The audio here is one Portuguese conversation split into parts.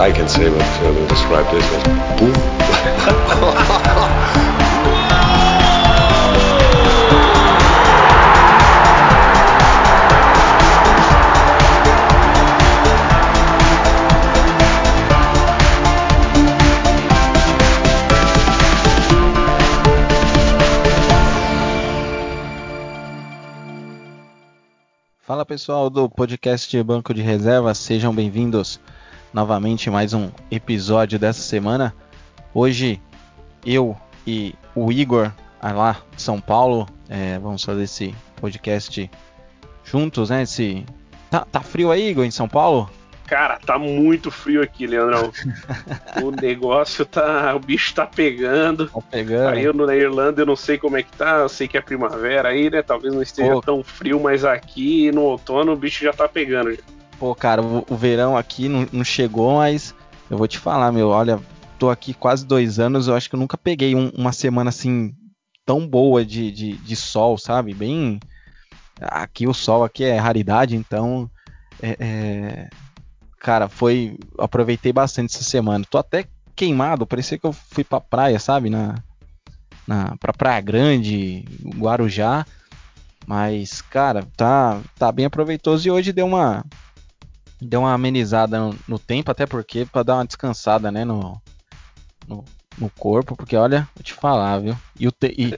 I can say what uh, will describe this as boom. Fala pessoal do podcast Banco de Reserva, sejam bem-vindos novamente mais um episódio dessa semana. Hoje eu e o Igor lá de São Paulo é, vamos fazer esse podcast juntos, né? Esse... Tá, tá frio aí, Igor, em São Paulo? Cara, tá muito frio aqui, Leandrão. o negócio tá. O bicho tá pegando. Tá pegando. Aí eu na Irlanda eu não sei como é que tá. Eu sei que é primavera aí, né? Talvez não esteja Pô. tão frio, mas aqui no outono o bicho já tá pegando. Já. Pô, cara, o, o verão aqui não, não, chegou, mas eu vou te falar, meu. Olha, tô aqui quase dois anos. Eu acho que eu nunca peguei um, uma semana assim tão boa de, de, de sol, sabe? Bem. Aqui o sol aqui é raridade, então. é, é cara, foi. Aproveitei bastante essa semana. Tô até queimado, parecia que eu fui pra praia, sabe? Na, na, pra Praia Grande, Guarujá. Mas, cara, tá, tá bem aproveitoso e hoje deu uma. Deu uma amenizada no, no tempo, até porque para dar uma descansada, né, no, no, no, corpo, porque olha, vou te falar, viu? E, o te, e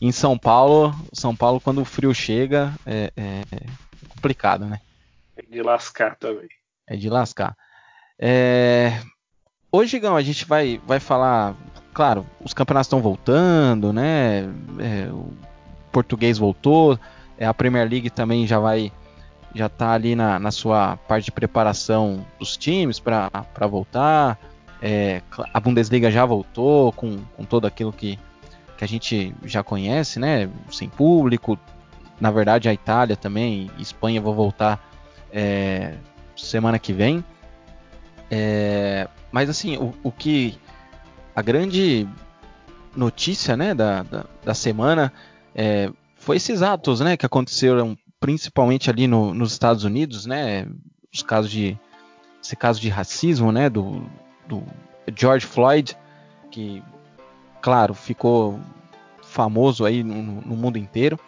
em São Paulo, São Paulo, quando o frio chega, é, é complicado, né? Tem de lascar também. É de lascar. É... Hoje, Gão, a gente vai, vai falar. Claro, os campeonatos estão voltando, né? É, o português voltou. É, a Premier League também já vai. Já tá ali na, na sua parte de preparação dos times para voltar. É, a Bundesliga já voltou com, com todo aquilo que, que a gente já conhece, né? Sem público. Na verdade, a Itália também, Espanha vão voltar é, semana que vem. É, mas assim, o, o, que a grande notícia né, da, da, da semana é, foi esses atos né, que aconteceram principalmente ali no, nos Estados Unidos, né, os casos de esse caso de racismo, né, do, do George Floyd, que claro ficou famoso aí no, no mundo inteiro.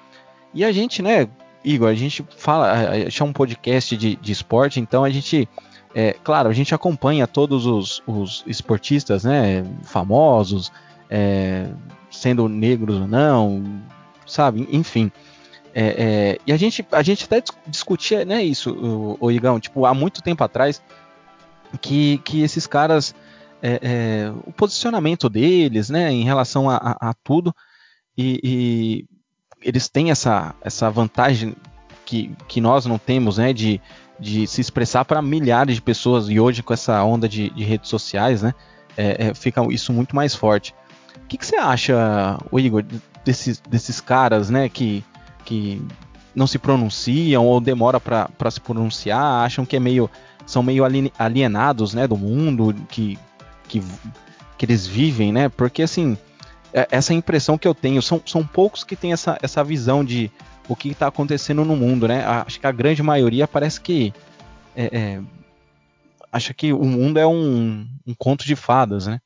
E a gente, né, Igor, a gente fala, é um podcast de, de esporte, então a gente, é, claro, a gente acompanha todos os, os esportistas, né, famosos, é, sendo negros ou não, sabe, enfim. É, é, e a gente, a gente até discutia, né, isso, o, o Igão, tipo, há muito tempo atrás, que, que esses caras, é, é, o posicionamento deles, né, em relação a, a, a tudo, e, e eles têm essa, essa vantagem que, que nós não temos, né, de, de se expressar para milhares de pessoas e hoje com essa onda de, de redes sociais, né, é, é, fica isso muito mais forte. O que, que você acha, Igor, desses, desses caras, né, que, que não se pronunciam ou demora para se pronunciar, acham que é meio são meio alienados, né, do mundo que, que, que eles vivem, né? Porque assim, é, essa impressão que eu tenho. São, são poucos que têm essa, essa visão de o que está acontecendo no mundo, né? Acho que a grande maioria parece que é, é, acha que o mundo é um, um, conto de fadas, né?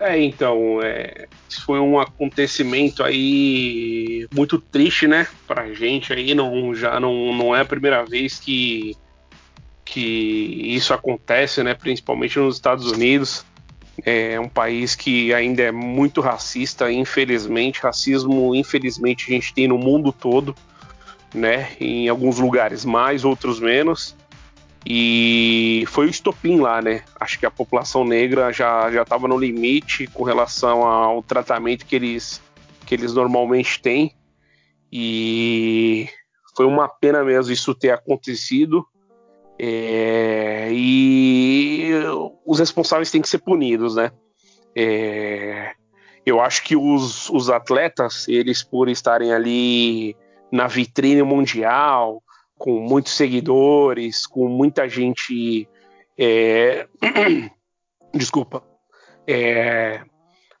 É, então, é, foi um acontecimento aí muito triste, né, pra gente aí, não, já não, não é a primeira vez que, que isso acontece, né, principalmente nos Estados Unidos, é um país que ainda é muito racista, infelizmente. Racismo, infelizmente, a gente tem no mundo todo, né? Em alguns lugares mais, outros menos. E foi o estopim lá, né? Acho que a população negra já já estava no limite com relação ao tratamento que eles que eles normalmente têm. E foi uma pena mesmo isso ter acontecido. É, e os responsáveis têm que ser punidos, né? É, eu acho que os, os atletas, eles por estarem ali na vitrine mundial, com muitos seguidores, com muita gente. É, desculpa. É,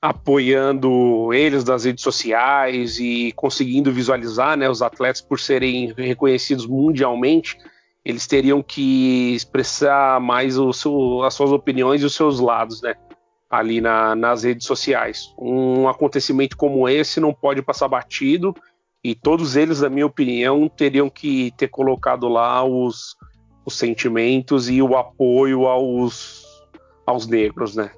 apoiando eles nas redes sociais e conseguindo visualizar né, os atletas por serem reconhecidos mundialmente eles teriam que expressar mais seu, as suas opiniões e os seus lados, né? Ali na, nas redes sociais. Um acontecimento como esse não pode passar batido e todos eles, na minha opinião, teriam que ter colocado lá os, os sentimentos e o apoio aos, aos negros, né?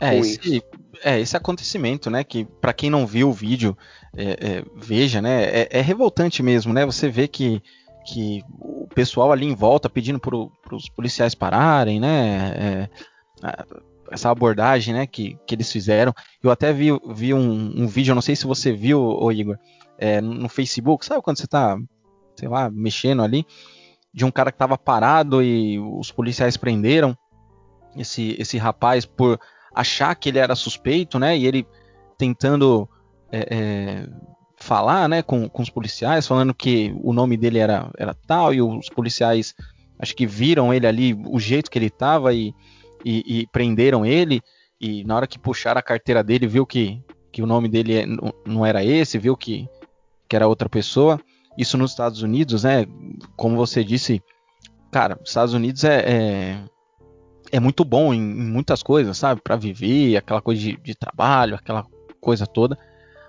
É esse, é, esse acontecimento, né? Que para quem não viu o vídeo, é, é, veja, né? É, é, revoltante mesmo, né? Você vê que, que o pessoal ali em volta pedindo para os policiais pararem, né? É, essa abordagem, né? Que, que eles fizeram. Eu até vi, vi um, um vídeo, não sei se você viu, ô Igor, é, no Facebook, sabe quando você está, sei lá, mexendo ali, de um cara que estava parado e os policiais prenderam esse, esse rapaz por achar que ele era suspeito, né? E ele tentando é, é, falar, né, com, com os policiais, falando que o nome dele era, era tal, e os policiais acho que viram ele ali, o jeito que ele estava e, e, e, prenderam ele. E na hora que puxaram a carteira dele, viu que, que o nome dele é, não era esse, viu que, que era outra pessoa. Isso nos Estados Unidos, né? Como você disse, cara, Estados Unidos é, é é muito bom em, em muitas coisas, sabe? Para viver, aquela coisa de, de, trabalho, aquela coisa toda.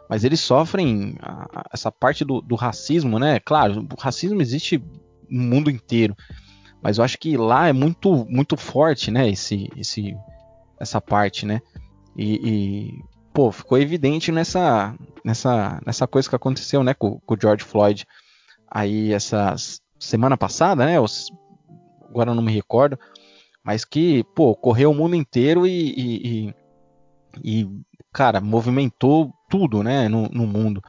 Mas eles sofrem a, a, essa parte do, do, racismo, né? Claro, o racismo existe no mundo inteiro. Mas eu acho que lá é muito, muito forte, né? Esse, esse, essa parte, né? E, e pô, ficou evidente nessa, nessa, nessa coisa que aconteceu, né? Com, com o George Floyd. Aí, essa semana passada, né? agora eu não me recordo mas que, pô, correu o mundo inteiro e, e, e, e cara, movimentou tudo, né, no, no, mundo,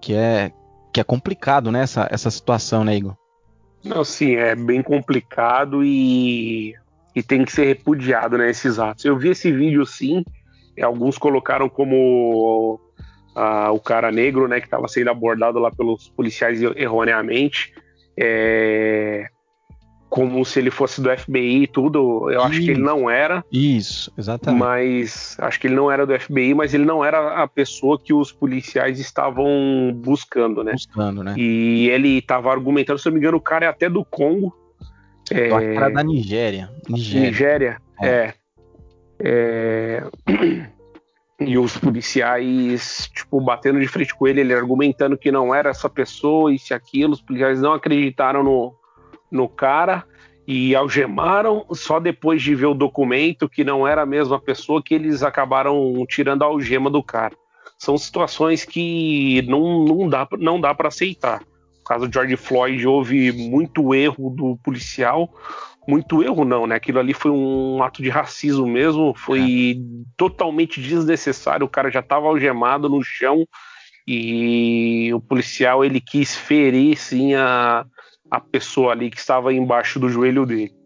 que é que é complicado, né, essa, essa situação, né, Igor? Não, sim, é bem complicado e, e tem que ser repudiado, né, esses atos. Eu vi esse vídeo, sim, alguns colocaram como uh, o cara negro, né, que estava sendo abordado lá pelos policiais erroneamente, é, como se ele fosse do FBI e tudo. Eu acho que ele não era. Isso, exatamente. Mas acho que ele não era do FBI, mas ele não era a pessoa que os policiais estavam buscando, né? Buscando, né? E ele estava argumentando, se eu não me engano, o cara é até do Congo. É... O cara da Nigéria. Nigéria, Nigéria é. é. É... E os policiais, tipo, batendo de frente com ele, ele argumentando que não era essa pessoa e se aquilo, os policiais não acreditaram no, no cara e algemaram só depois de ver o documento que não era a mesma pessoa que eles acabaram tirando a algema do cara. São situações que não, não dá, não dá para aceitar. No caso de George Floyd, houve muito erro do policial. Muito erro, não, né? Aquilo ali foi um ato de racismo mesmo, foi é. totalmente desnecessário. O cara já estava algemado no chão e o policial ele quis ferir sim a, a pessoa ali que estava embaixo do joelho dele.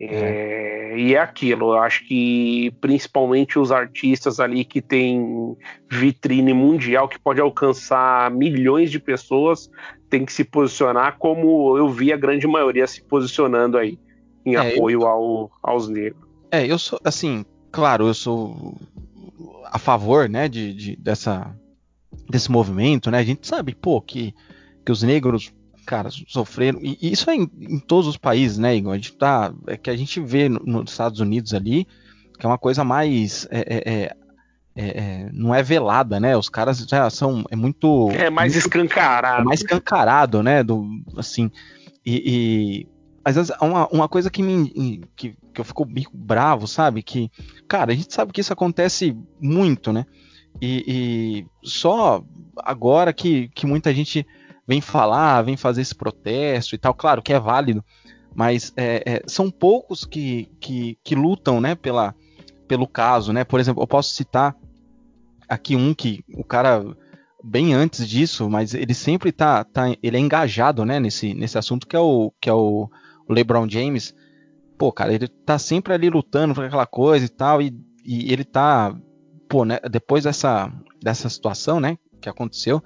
É, e é aquilo, eu acho que principalmente os artistas ali que tem vitrine mundial que pode alcançar milhões de pessoas tem que se posicionar como eu vi a grande maioria se posicionando aí em é, apoio eu... ao, aos negros. É, eu sou assim, claro, eu sou a favor, né, de, de dessa desse movimento, né? A gente sabe, pô, que que os negros cara, sofreram. E, isso é em, em, todos os países, né, Igor? A gente tá. É que a gente vê no, nos Estados Unidos ali, que é uma coisa mais. É, é, é, é, é não é velada, né? Os caras já são. É muito. É mais muito, escancarado. mais escancarado, né? Do, assim. E. e às vezes, uma, uma coisa que me. Que, que eu fico bico bravo, sabe? Que. Cara, a gente sabe que isso acontece muito, né? E, e só agora que, que muita gente vem falar, vem fazer esse protesto e tal. Claro que é válido, mas é, é, são poucos que, que, que, lutam né, pela, pelo caso. Né? Por exemplo, eu posso citar aqui um que o cara bem antes disso, mas ele sempre tá, tá ele é engajado né, nesse, nesse assunto que é o, que é o, o LeBron James. Pô, cara, ele tá sempre ali lutando por aquela coisa e tal, e, e ele tá, pô, né, depois dessa, dessa situação, né, que aconteceu,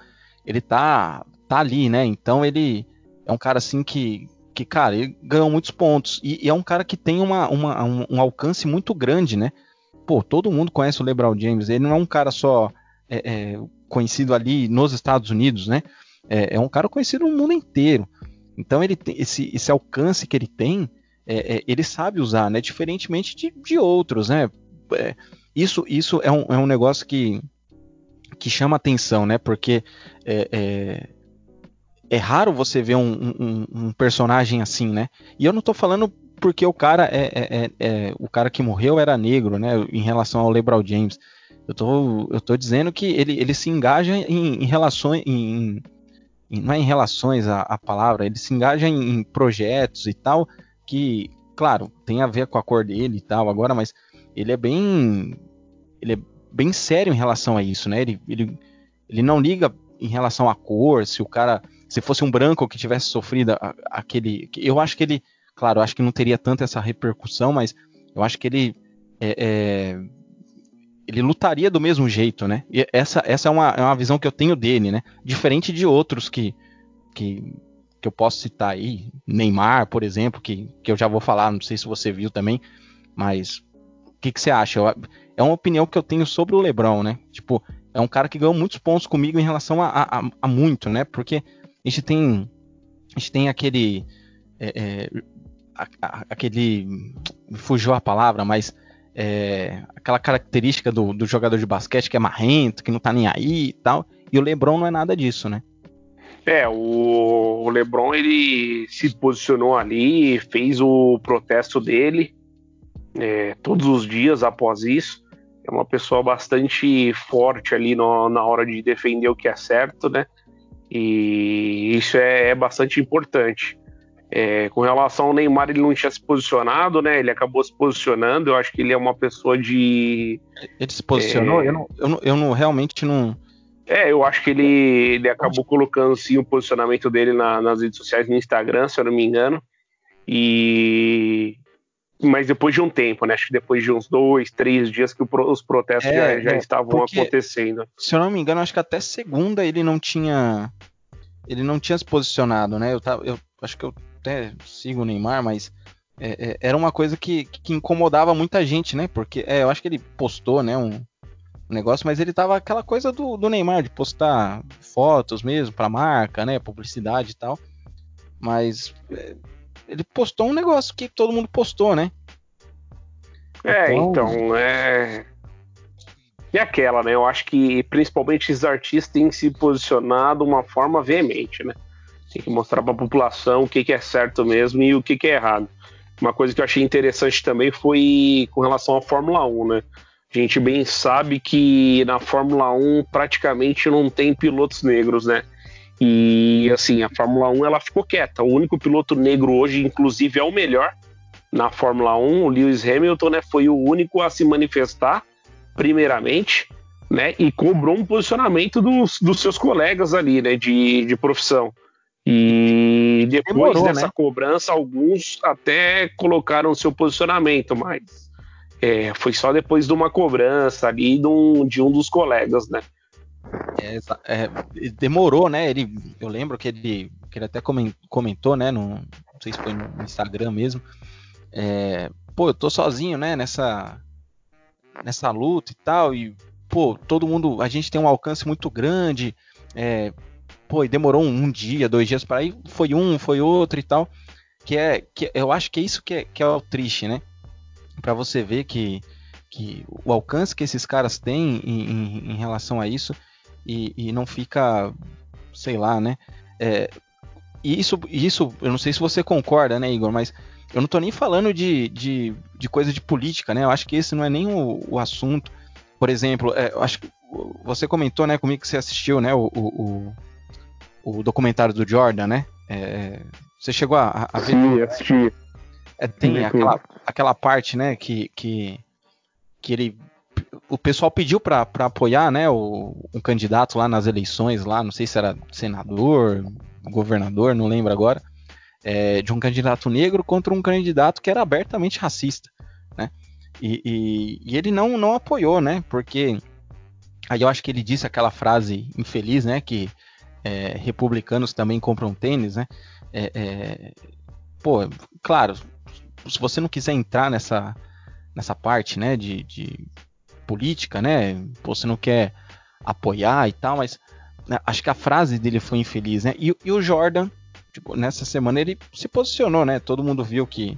ele tá tá ali, né? Então ele é um cara assim que, que cara, ele ganhou muitos pontos. E, e é um cara que tem uma, uma um, um, alcance muito grande, né? Pô, todo mundo conhece o LeBron James. Ele não é um cara só é, é, conhecido ali nos Estados Unidos, né? É, é, um cara conhecido no mundo inteiro. Então ele tem esse, esse alcance que ele tem, é, é, ele sabe usar, né? Diferentemente de, de outros, né? É, isso, isso é, um, é um negócio que, que chama atenção, né? Porque é, é, é raro você ver um, um, um, personagem assim, né? E eu não tô falando porque o cara é, é, é, o cara que morreu era negro, né? Em relação ao LeBron James. Eu tô, eu tô dizendo que ele, ele se engaja em, em relações. Em, não é em relações a, a, palavra, ele se engaja em, em projetos e tal. Que, claro, tem a ver com a cor dele e tal agora, mas ele é bem. Ele é bem sério em relação a isso, né? Ele, ele, ele não liga em relação à cor, se o cara. Se fosse um branco que tivesse sofrido aquele. Eu acho que ele Claro, acho que não teria tanto essa repercussão, mas eu acho que ele é, é, ele lutaria do mesmo jeito, né? E essa, essa é, uma, é uma visão que eu tenho dele, né? Diferente de outros que, que, que eu posso citar aí, Neymar, por exemplo, que, que eu já vou falar, não sei se você viu também, mas o que, que você acha? Eu, é uma opinião que eu tenho sobre o LeBron, né? Tipo, é um cara que ganhou muitos pontos comigo em relação a, a, a muito, né? Porque a gente tem, a gente tem aquele é, é, a, aquele. Fugiu a palavra, mas. É, aquela característica do, do, jogador de basquete que é marrento, que não tá nem aí e tal. E o LeBron não é nada disso, né? É, o, LeBron ele se posicionou ali, fez o protesto dele é, todos os dias após isso. É uma pessoa bastante forte ali no, na hora de defender o que é certo, né? E isso é, é bastante importante. É, com relação ao Neymar, ele não tinha se posicionado, né? Ele acabou se posicionando. Eu acho que ele é uma pessoa de. Ele se posicionou? É... Eu, não, eu, não, eu não realmente não. É, eu acho que ele, ele acabou colocando sim o posicionamento dele na, nas redes sociais, no Instagram, se eu não me engano. E. Mas depois de um tempo, né? Acho que depois de uns dois, três dias que os protestos é, já, já é, estavam acontecendo. Se eu não me engano, acho que até segunda ele não tinha. Ele não tinha se posicionado, né? Eu, tava, eu acho que eu até sigo o Neymar, mas é, é, era uma coisa que, que incomodava muita gente, né? Porque é, eu acho que ele postou, né, um, um, negócio, mas ele tava aquela coisa do, do Neymar, de postar fotos mesmo pra marca, né? Publicidade e tal. Mas é, ele postou um negócio que todo mundo postou, né? É, então, então é. E aquela, né? Eu acho que principalmente os artistas têm se posicionado de uma forma veemente, né? Tem que mostrar para a população o que, que, é certo mesmo e o que, que, é errado. Uma coisa que eu achei interessante também foi com relação à Fórmula 1, né? A gente bem sabe que na Fórmula 1 praticamente não tem pilotos negros, né? E assim, a Fórmula 1 ela ficou quieta. O único piloto negro hoje, inclusive, é o melhor na Fórmula 1. O Lewis Hamilton né, foi o único a se manifestar, primeiramente, né? E cobrou um posicionamento dos, dos seus colegas ali, né? De, de profissão. E depois Demorou, dessa né? cobrança, alguns até colocaram seu posicionamento, mas é, foi só depois de uma cobrança ali de um, de um dos colegas, né? É, é, demorou, né? Ele, eu lembro que ele, que ele até comentou, né? No, não sei se foi no Instagram mesmo. É, pô, eu tô sozinho, né? Nessa, nessa luta e tal. E, pô, todo mundo. A gente tem um alcance muito grande. É, pô, e demorou um, um dia, dois dias para ir, foi um, foi outro e tal. Que é, que eu acho que é isso que é, que é o triste, né? Para você ver que, que o alcance que esses caras têm em, em, em relação a isso e, e, não fica, sei lá, né? É, e isso, isso, eu não sei se você concorda, né, Igor, mas eu não tô nem falando de, de, de coisa de política, né? Eu acho que esse não é nem o, o assunto. Por exemplo, é, eu acho que você comentou, né, comigo que você assistiu, né, o, o, o documentário do Jordan, né? É, você chegou a, a ver? Sim, assisti. É, tem aquela, aquela parte, né, que, que, que ele o pessoal pediu para apoiar, né, o, um candidato lá nas eleições, lá, não sei se era senador, governador, não lembro agora, é, de um candidato negro contra um candidato que era abertamente racista, né? E, e, e, ele não, não apoiou, né? Porque aí eu acho que ele disse aquela frase infeliz, né? Que é, republicanos também compram tênis, né? É, é, pô, claro, se você não quiser entrar nessa, nessa parte, né, de, de política, né, você não quer apoiar e tal, mas né, acho que a frase dele foi infeliz, né? E, e, o Jordan, tipo, nessa semana ele se posicionou, né? Todo mundo viu que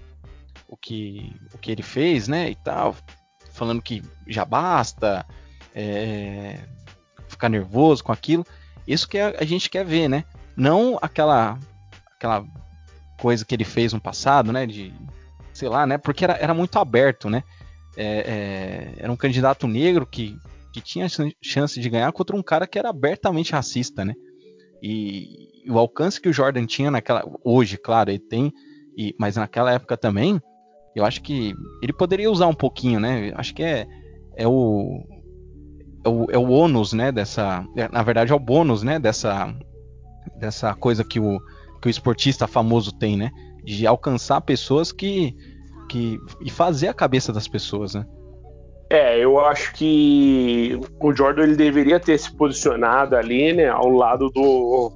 o que o que ele fez, né? E tal, falando que já basta, é, ficar nervoso com aquilo. Isso que a, gente quer ver, né? Não aquela aquela coisa que ele fez no passado, né? De sei lá, né? Porque era, era muito aberto, né? É, é, era um candidato negro que, que tinha chance de ganhar contra um cara que era abertamente racista, né? E, e o alcance que o Jordan tinha naquela. Hoje, claro, ele tem, e, mas naquela época também, eu acho que ele poderia usar um pouquinho, né? Acho que é, é o. É o, ônus, né, dessa, é, na verdade é o bônus, né, dessa, dessa coisa que o, que o esportista famoso tem, né, de alcançar pessoas que, que e fazer a cabeça das pessoas, né? É, eu acho que o Jordan ele deveria ter se posicionado ali, né, ao lado do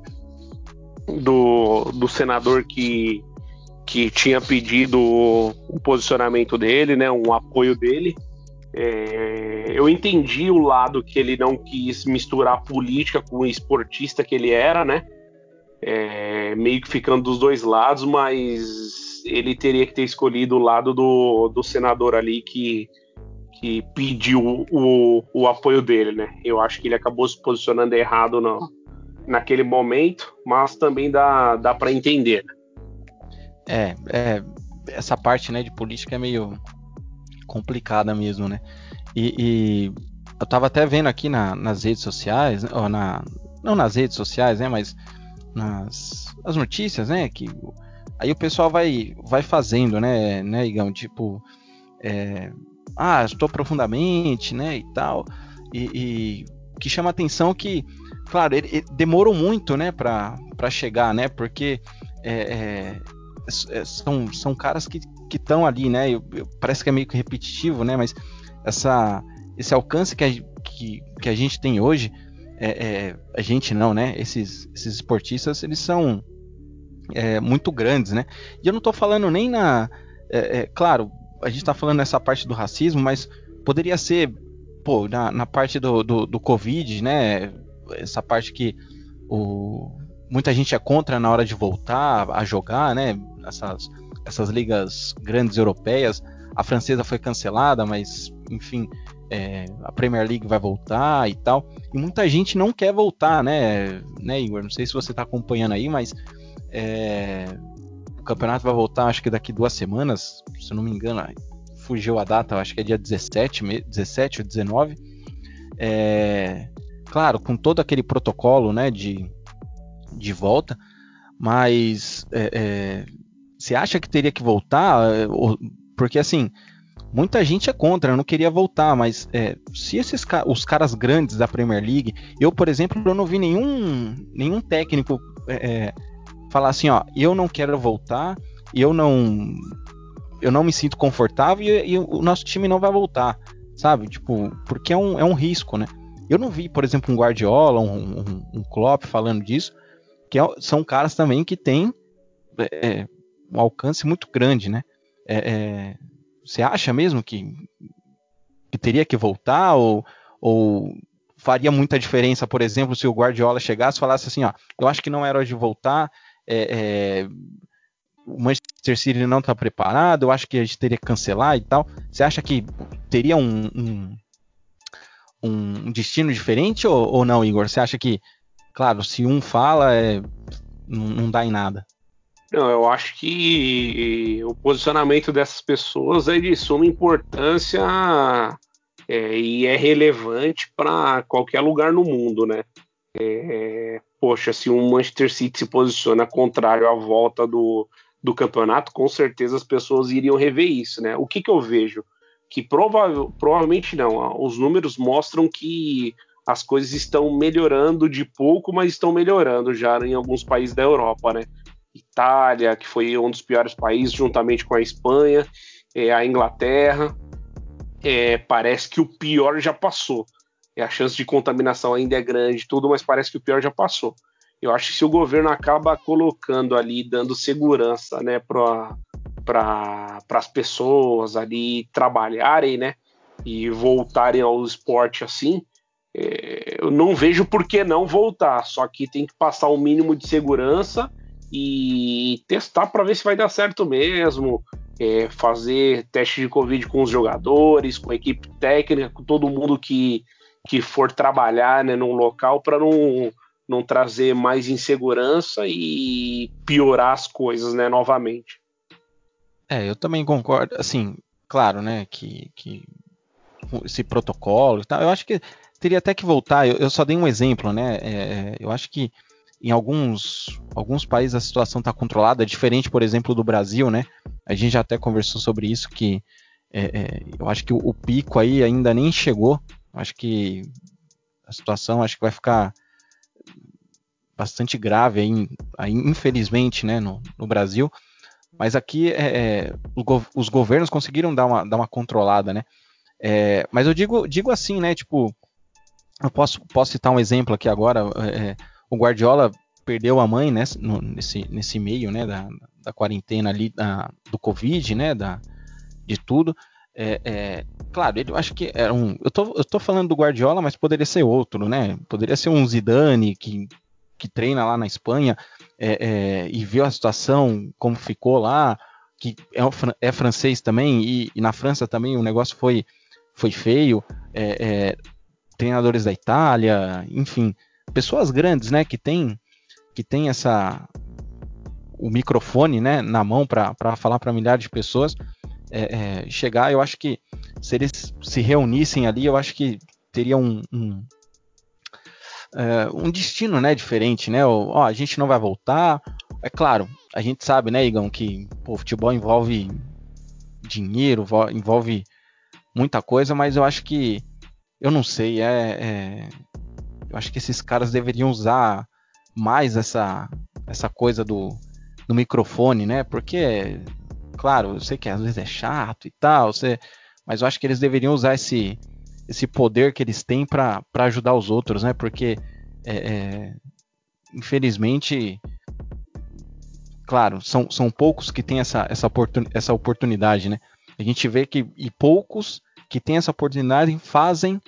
do, do senador que, que tinha pedido o posicionamento dele, né, um apoio dele. É, eu entendi o lado que ele não quis misturar política com o esportista que ele era, né? é, meio que ficando dos dois lados, mas ele teria que ter escolhido o lado do, do senador ali que, que pediu o, o apoio dele, né? Eu acho que ele acabou se posicionando errado no, naquele momento, mas também dá, dá para entender. É, é, essa parte né, de política é meio complicada mesmo, né? E, e eu tava até vendo aqui na, nas redes sociais, ou na, não nas redes sociais, né, mas nas, nas notícias, né? Que aí o pessoal vai, vai fazendo, né, né, Igão? Tipo, é, ah, estou profundamente, né, e tal. E, e que chama atenção que, claro, ele, ele demorou muito, né, para chegar, né? Porque é, é, é, são, são caras que estão ali, né? Eu, eu, parece que é meio que repetitivo, né? Mas essa, esse alcance que a, que, que a gente tem hoje é, é, a gente não, né? Esses, esses esportistas, eles são é, muito grandes, né? E eu não estou falando nem na. É, é, claro, a gente está falando nessa parte do racismo, mas poderia ser, pô, na, na parte do, do, do, Covid, né? Essa parte que o, muita gente é contra na hora de voltar a jogar, né? Essas, essas ligas grandes europeias. A francesa foi cancelada, mas, enfim, é, a Premier League vai voltar e tal. E muita gente não quer voltar, né, né Igor? Não sei se você está acompanhando aí, mas é, o campeonato vai voltar acho que daqui duas semanas, se eu não me engano, fugiu a data, acho que é dia 17, 17 ou 19. É, claro, com todo aquele protocolo né, de, de volta, mas é, é você acha que teria que voltar? Porque assim, Muita gente é contra, não queria voltar, mas é, se esses os caras grandes da Premier League, eu, por exemplo, eu não vi nenhum, nenhum técnico é, é, falar assim, ó, eu não quero voltar, eu não eu não me sinto confortável e, e, o nosso time não vai voltar, sabe? Tipo, porque é um, é um risco, né? Eu não vi, por exemplo, um Guardiola, um, um, um Klopp falando disso, que é, são caras também que têm é, um alcance muito grande, né? É, é você acha mesmo que, que teria que voltar ou, ou faria muita diferença, por exemplo, se o Guardiola chegasse e falasse assim, ó, eu acho que não era hora de voltar, é, é, o Manchester City não está preparado, eu acho que a gente teria que cancelar e tal. Você acha que teria um, um, um destino diferente ou, ou, não, Igor? Você acha que, claro, se um fala, é, não, não dá em nada? Não, eu acho que o posicionamento dessas pessoas é de suma importância é, e é relevante para qualquer lugar no mundo, né? É, poxa, se um Manchester City se posiciona contrário à volta do, do campeonato, com certeza as pessoas iriam rever isso, né? O que, que eu vejo? Que prova provavelmente não. Os números mostram que as coisas estão melhorando de pouco, mas estão melhorando já em alguns países da Europa, né? Itália, que foi um dos piores países, juntamente com a Espanha, é, a Inglaterra. É, parece que o pior já passou. É, a chance de contaminação ainda é grande, tudo, mas parece que o pior já passou. Eu acho que se o governo acaba colocando ali, dando segurança né, para pra, as pessoas ali trabalharem né, e voltarem ao esporte assim, é, eu não vejo por que não voltar. Só que tem que passar o um mínimo de segurança e testar para ver se vai dar certo mesmo. É, fazer teste de Covid com os jogadores, com a equipe técnica, com todo mundo que, que for trabalhar né, num local para não, não trazer mais insegurança e piorar as coisas né, novamente. É, eu também concordo. Assim, claro, né, que, que esse protocolo e tal, eu acho que teria até que voltar. Eu, eu só dei um exemplo, né? É, eu acho que em alguns, alguns países a situação está controlada, diferente, por exemplo, do Brasil, né? A gente já até conversou sobre isso, que é, é, eu acho que o, o, pico aí ainda nem chegou. Acho que a situação acho que vai ficar bastante grave aí, aí infelizmente, né, no, no Brasil. Mas aqui é, é os governos conseguiram dar uma, dar uma controlada, né? É, mas eu digo, digo assim, né? Tipo, eu posso, posso citar um exemplo aqui agora. É, o Guardiola perdeu a mãe né, nesse, nesse meio né, da, da quarentena ali da, do Covid, né? Da, de tudo. É, é, claro, ele, eu acho que era um. Eu tô, eu tô falando do Guardiola, mas poderia ser outro, né? Poderia ser um Zidane que, que treina lá na Espanha é, é e viu a situação, como ficou lá, que é, é francês também, e, e, na França também o negócio foi, foi feio. É, treinadores da Itália, enfim, pessoas grandes, né, que tem que tem essa o microfone, né, na mão para falar para milhares de pessoas é, é, chegar. Eu acho que se eles se reunissem ali, eu acho que teria um, um, é, um destino, né, diferente, né? Ó, a gente não vai voltar. É claro, a gente sabe, né, Igão, que o futebol envolve dinheiro, envolve muita coisa, mas eu acho que eu não sei, é, é, eu acho que esses caras deveriam usar mais essa essa coisa do, do microfone, né? Porque, claro, eu sei que às vezes é chato e tal, você, mas eu acho que eles deveriam usar esse esse poder que eles têm para ajudar os outros, né? Porque é, é, infelizmente, claro, são, são poucos que têm essa, essa, oportun, essa oportunidade, né? A gente vê que e poucos que têm essa oportunidade fazem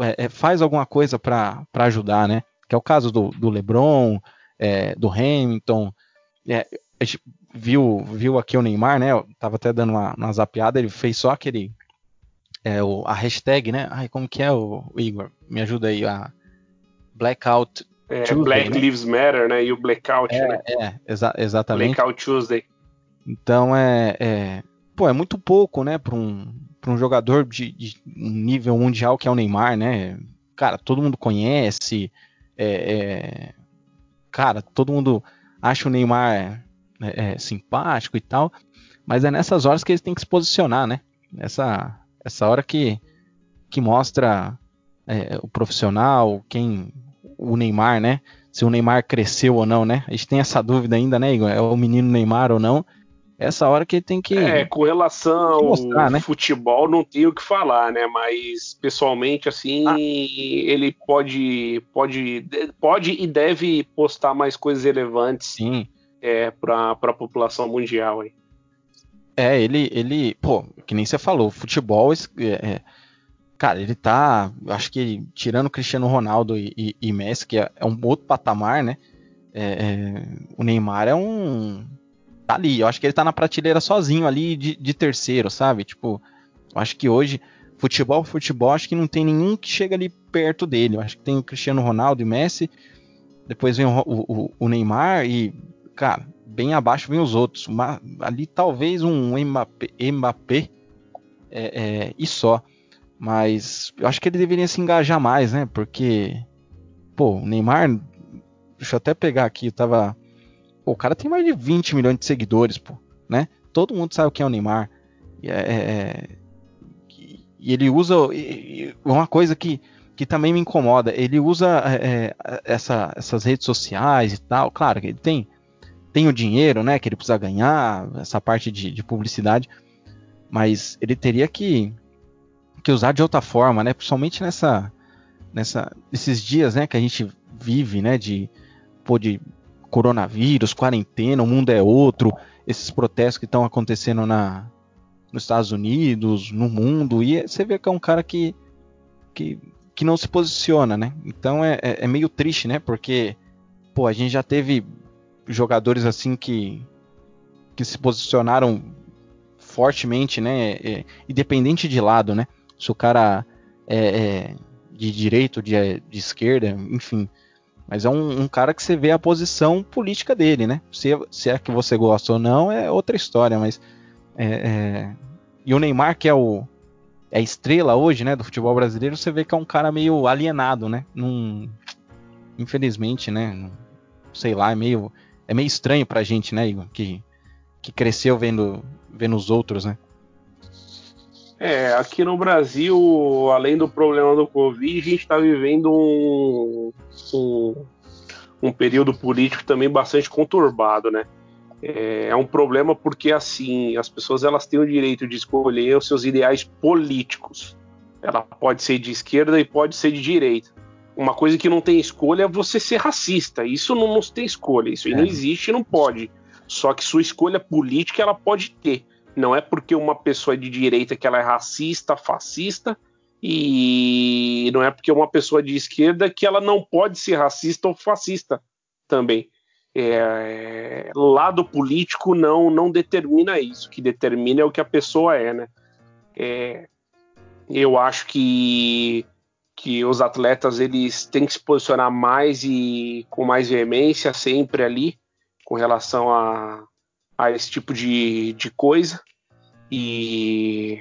é, é faz alguma coisa para ajudar, né? Que é o caso do, do LeBron, é, do Hamilton. É, a gente viu, viu aqui o Neymar, né? Eu tava até dando uma, uma zapiada, ele fez só aquele. É, o, a hashtag, né? Ai, como que é o, o Igor? Me ajuda aí. A Blackout é, Tuesday, Black né? Lives Matter, né? E o Blackout, é, né? É, exa exatamente. Blackout Tuesday. Então é, é, pô, é muito pouco, né, para um, pra um jogador de, de nível mundial que é o Neymar, né? Cara, todo mundo conhece, é, é, cara, todo mundo acha o Neymar é, é, simpático e tal, mas é nessas horas que eles têm que se posicionar, né? Essa, essa hora que, que mostra é, o profissional, quem o Neymar, né? Se o Neymar cresceu ou não, né? A gente tem essa dúvida ainda, né, Igor? É o menino Neymar ou não? Essa hora que ele tem que. É, com relação ao né? futebol, não tenho o que falar, né? Mas pessoalmente, assim, ah. ele pode, pode, pode e deve postar mais coisas relevantes Sim. É, para a população mundial aí. É, ele, ele, pô, que nem você falou, futebol, é, é, cara, ele tá, acho que tirando Cristiano Ronaldo e, e, e Messi, que é, é, um outro patamar, né? É, é, o Neymar é um, tá ali. Eu acho que ele tá na prateleira sozinho ali de, de terceiro, sabe? Tipo, eu acho que hoje, futebol, futebol, acho que não tem nenhum que chega ali perto dele. Eu acho que tem o Cristiano Ronaldo e Messi, depois vem o, o, o Neymar e, cara, bem abaixo vem os outros. Uma, ali talvez um Mbappé, Mbappé é, é, e só. Mas eu acho que ele deveria se engajar mais, né? Porque, pô, o Neymar, deixa eu até pegar aqui, eu tava O cara tem mais de 20 milhões de seguidores, pô, né? Todo mundo sabe o que é o Neymar. E, é, é, é e ele usa e, uma coisa que, que também me incomoda. Ele usa é, é, essa, essas redes sociais e tal. Claro que ele tem tem o dinheiro, né? Que ele precisa ganhar essa parte de, de publicidade, mas ele teria que que usar de outra forma, né? Principalmente nessa nessa nesses dias, né? Que a gente vive, né? De pô, de coronavírus, quarentena, o mundo é outro, esses protestos que estão acontecendo na, nos Estados Unidos, no mundo, e você vê que é um cara que, que, que não se posiciona, né? Então é, é, é meio triste, né? Porque, pô, a gente já teve jogadores assim que, que se posicionaram fortemente, né? É, independente de lado, né? Se o cara é, é de direita, de, de esquerda, enfim. Mas é um, um, cara que você vê a posição política dele, né? Se, se é que você gosta ou não, é outra história, mas. É, é... E o Neymar, que é o, é a estrela hoje, né, do futebol brasileiro, você vê que é um cara meio alienado, né? Num, infelizmente, né? Sei lá, é meio, é meio estranho pra gente, né, Igor? Que, que cresceu vendo, vendo os outros, né? É, aqui no Brasil, além do problema do Covid, a gente está vivendo um, um, um, período político também bastante conturbado, né? É, é, um problema porque, assim, as pessoas elas têm o direito de escolher os seus ideais políticos. Ela pode ser de esquerda e pode ser de direita. Uma coisa que não tem escolha é você ser racista. Isso não, não tem escolha. Isso é. não existe e não pode. Só que sua escolha política ela pode ter. Não é porque uma pessoa é de direita que ela é racista, fascista, e não é porque uma pessoa é de esquerda que ela não pode ser racista ou fascista também. É, lado político não não determina isso. O que determina é o que a pessoa é, né? É, eu acho que que os atletas eles têm que se posicionar mais e com mais veemência sempre ali com relação a, a esse tipo de, de coisa. E,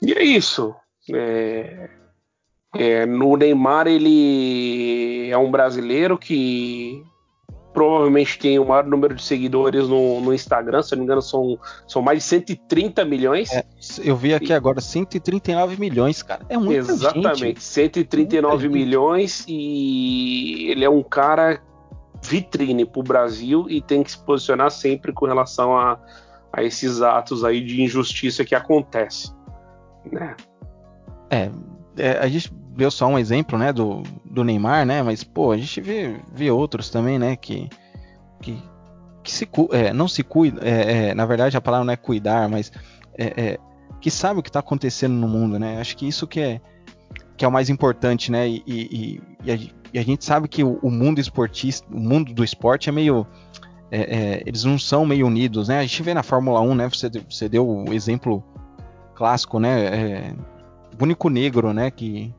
e é isso. É, é, no Neymar, ele é um brasileiro que provavelmente tem o maior número de seguidores no, no Instagram, se não me engano, são, são mais de 130 milhões. É, eu vi aqui e, agora 139 milhões, cara. É muito Exatamente, gente. 139 muita milhões gente. e ele é um cara vitrine para o Brasil e tem que se posicionar sempre com relação a, a esses atos aí de injustiça que acontece. Né? É, é, a gente viu só um exemplo, né, do, do Neymar, né, mas pô, a gente vê, vê outros também, né, que, que, que se, é, não se cuida, é, é, na verdade a palavra não é cuidar, mas é, é, que sabe o que está acontecendo no mundo, né, acho que isso que é, que é o mais importante, né, e, e, e, a, e a, gente sabe que o, o, mundo esportista, o mundo do esporte é meio, eles não são meio unidos, né, a gente vê na Fórmula 1, né, você, você deu o exemplo clássico, né, o único negro, né, que,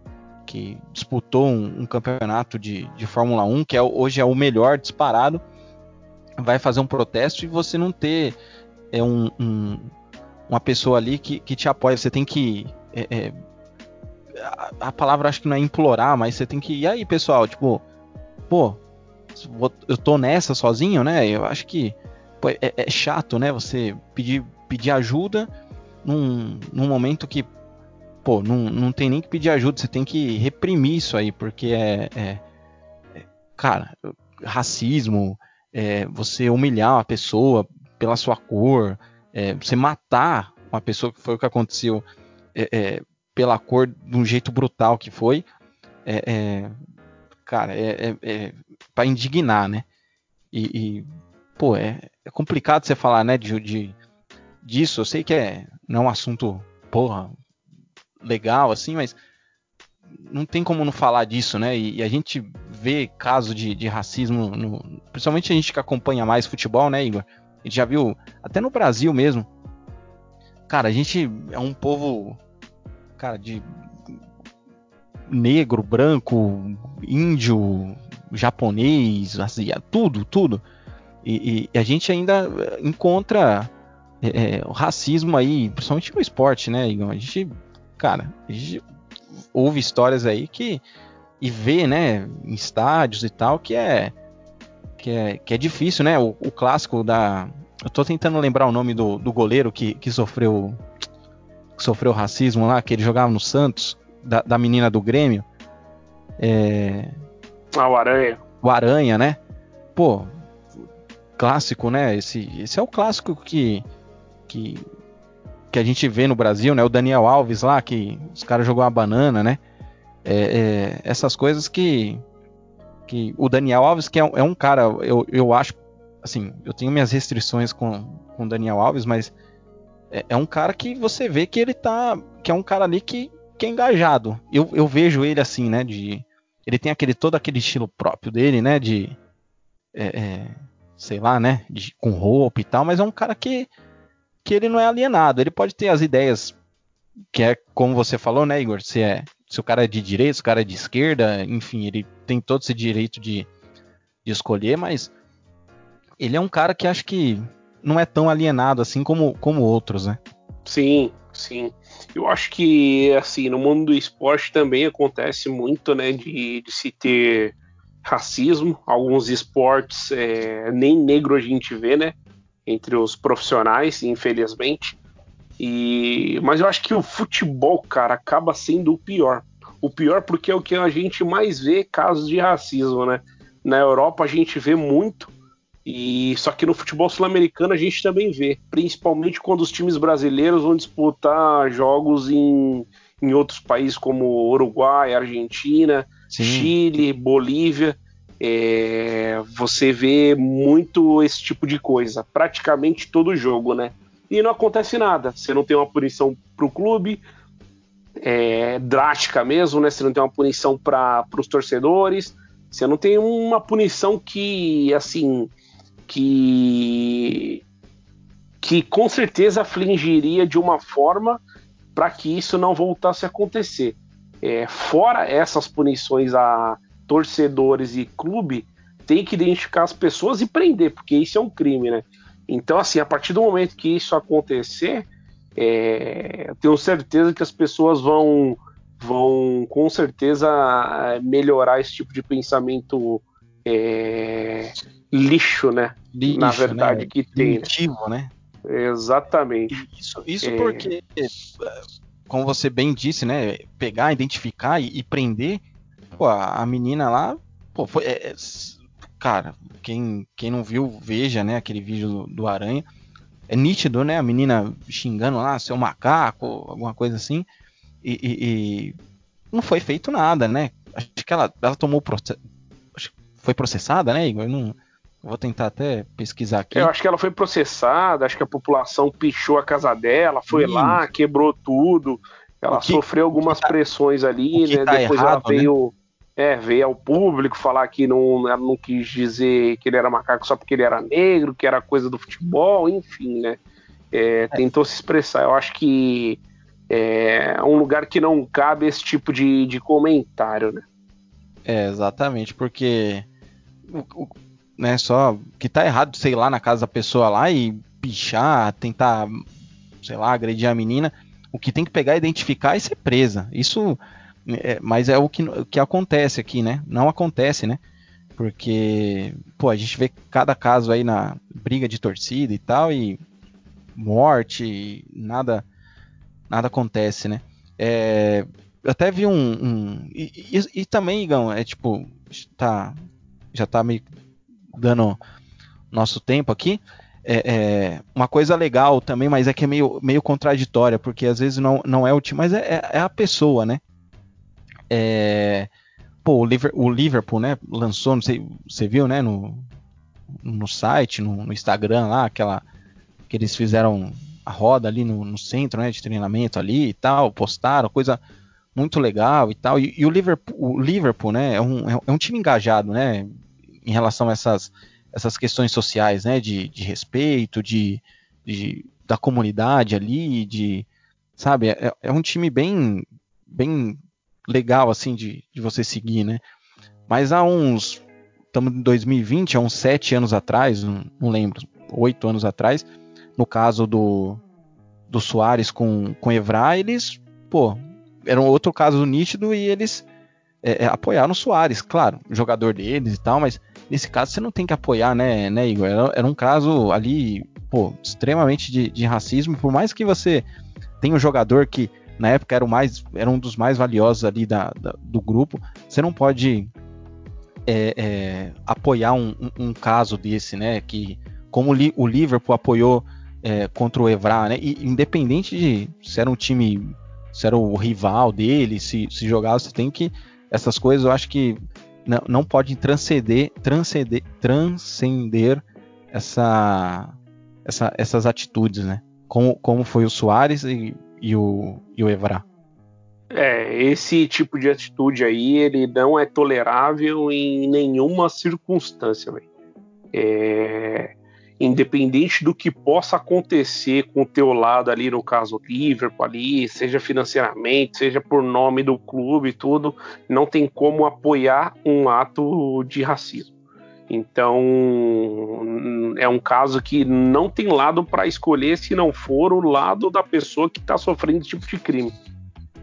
que disputou um, um campeonato de, de, Fórmula 1, que é, hoje é o melhor disparado, vai fazer um protesto e você não ter é, um, um, uma pessoa ali que, que, te apoia. Você tem que. É, é, a, palavra acho que não é implorar, mas você tem que. E aí, pessoal? Tipo, pô, eu tô nessa sozinho, né? Eu acho que pô, é, é, chato, né? Você pedir, pedir ajuda num, num momento que pô, não, não tem nem que pedir ajuda, você tem que reprimir isso aí, porque é. é, é cara, racismo, é, você humilhar uma pessoa pela sua cor, é, você matar uma pessoa, que foi o que aconteceu é, é, pela cor de um jeito brutal que foi, cara, é, é, para indignar, né? E, e pô, é, complicado você falar, né, de, de, disso. Eu sei que é, não é um assunto, porra, legal, assim, mas não tem como não falar disso, né? E, e a gente vê casos de, de racismo, no, principalmente a gente que acompanha mais futebol, né, Igor? A gente já viu, até no Brasil mesmo. Cara, a gente é um povo, cara, de negro, branco, índio, japonês, asiático, tudo, tudo. E, e, a gente ainda encontra é, o racismo aí, principalmente no esporte, né, Igor? A gente cara, houve histórias aí que e vê, né, em estádios e tal, que é que é, que é difícil, né? O, o clássico da eu tô tentando lembrar o nome do, do goleiro que, que sofreu que sofreu racismo lá, que ele jogava no Santos, da, da menina do Grêmio. É... Ah, o Aranha. O Aranha, né? Pô, clássico, né? Esse, esse é o clássico que, que que a gente vê no Brasil, né? O Daniel Alves lá, que os caras jogou uma banana, né? É, é, essas coisas que, que o Daniel Alves, que é, é, um cara, eu, eu acho, assim, eu tenho minhas restrições com, com o Daniel Alves, mas é, é, um cara que você vê que ele tá, que é um cara ali que, que é engajado. Eu, eu vejo ele assim, né? De, ele tem aquele todo aquele estilo próprio dele, né? De é, é sei lá, né, de, com roupa e tal, mas é um cara que, que ele não é alienado. Ele pode ter as ideias que é como você falou, né, Igor? Se, é, se o cara é de direita, se o cara é de esquerda, enfim, ele tem todo esse direito de, de escolher, mas ele é um cara que acho que não é tão alienado assim como, como outros, né? Sim, sim. Eu acho que, assim, no mundo do esporte também acontece muito, né, de, de se ter racismo. Alguns esportes, é, nem negro a gente vê, né, entre os profissionais, infelizmente. E, mas eu acho que o futebol, cara, acaba sendo o pior. O pior porque é o que a gente mais vê casos de racismo, né? Na Europa a gente vê muito, e só que no futebol sul-americano a gente também vê, principalmente quando os times brasileiros vão disputar jogos em, em outros países como Uruguai, Argentina, Sim. Chile, Bolívia. É, você vê muito esse tipo de coisa, praticamente todo jogo, né? E não acontece nada. Você não tem uma punição para o clube, é, drástica mesmo, né? Você não tem uma punição para os torcedores, você não tem uma punição que, assim, que que com certeza afligiria de uma forma para que isso não voltasse a acontecer. É, fora essas punições a torcedores e clube, tem que identificar as pessoas e prender, porque isso é um crime, né? Então, assim, a partir do momento que isso acontecer, é, eu tenho certeza que as pessoas vão, vão com certeza melhorar esse tipo de pensamento é, lixo, né? Lixo, Na verdade, né? que tem. Primitivo, né? Exatamente. Isso, isso é... porque, como você bem disse, né? Pegar, identificar e, e prender. Pô, a, a, menina lá, pô, foi. É, é cara, quem, quem não viu, veja, né? Aquele vídeo do, do Aranha. É nítido, né? A menina xingando lá, seu macaco, alguma coisa assim. E, e, e não foi feito nada, né? Acho que ela, ela tomou foi processada, né, Igor? Eu não, vou tentar até pesquisar aqui. Eu acho que ela foi processada, acho que a população pichou a casa dela, foi Sim. lá, quebrou tudo. Ela que, sofreu algumas tá, depressões ali, né? Tá Depois errado, ela veio, né? é, veio ao público falar que não, ela não quis dizer que ele era macaco só porque ele era negro, que era coisa do futebol, enfim, né? É, é. Tentou se expressar. Eu acho que é um lugar que não cabe esse tipo de, de comentário, né? É, exatamente, porque o, o, né, só que tá errado, sei lá, na casa da pessoa lá e pichar, tentar, sei lá, agredir a menina. O que tem que pegar, identificar e ser presa. Isso, é, mas é o que, o que acontece aqui, né? Não acontece, né? Porque, pô, a gente vê cada caso aí na briga de torcida e tal, e morte, e nada, nada acontece, né? É, eu até vi um. um e, e, e, também, Igão, é tipo, tá, já tá meio dando nosso tempo aqui. É, é, uma coisa legal também, mas é que é meio, meio contraditória, porque às vezes não, não é o time, mas é, é, é a pessoa, né? É, pô, o Liverpool, né, lançou, não sei, você viu, né, no, no site, no, no, Instagram lá, aquela que eles fizeram a roda ali no, no centro, né, de treinamento ali e tal, postaram, coisa muito legal e tal. E, e o, Liverpool, o Liverpool, né, é um, é um time engajado, né, em relação a essas, essas questões sociais, né, de, de respeito, de, de, da comunidade ali, de, sabe, é, é um time bem, bem legal, assim, de, de você seguir, né. Mas há uns, estamos em 2020, há uns sete anos atrás, não, não lembro, oito anos atrás, no caso do, do Soares com, com Evra, eles, pô, era um outro caso nítido e eles é, é, apoiaram o Soares, claro, jogador deles e tal, mas nesse caso você não tem que apoiar, né, né Igor? Era, era um caso ali, pô, extremamente de, de, racismo, por mais que você tenha um jogador que na época era, mais, era um dos mais valiosos ali da, da do grupo, você não pode é, é, apoiar um, um, um, caso desse, né, que como o Liverpool apoiou é, contra o Evra, né, e independente de se era um time se era o rival dele, se, se jogava, você tem que. Essas coisas eu acho que não, não pode transcender, transcender, transcender essa, essa, essas atitudes, né? Como, como foi o Soares e, e, o, e o Evra. É, esse tipo de atitude aí, ele não é tolerável em nenhuma circunstância, velho. É, independente do que possa acontecer com o teu lado ali, no caso Liverpool ali, seja financeiramente, seja por nome do clube e tudo, não tem como apoiar um ato de racismo. Então é um caso que não tem lado para escolher se não for o lado da pessoa que está sofrendo esse tipo de crime.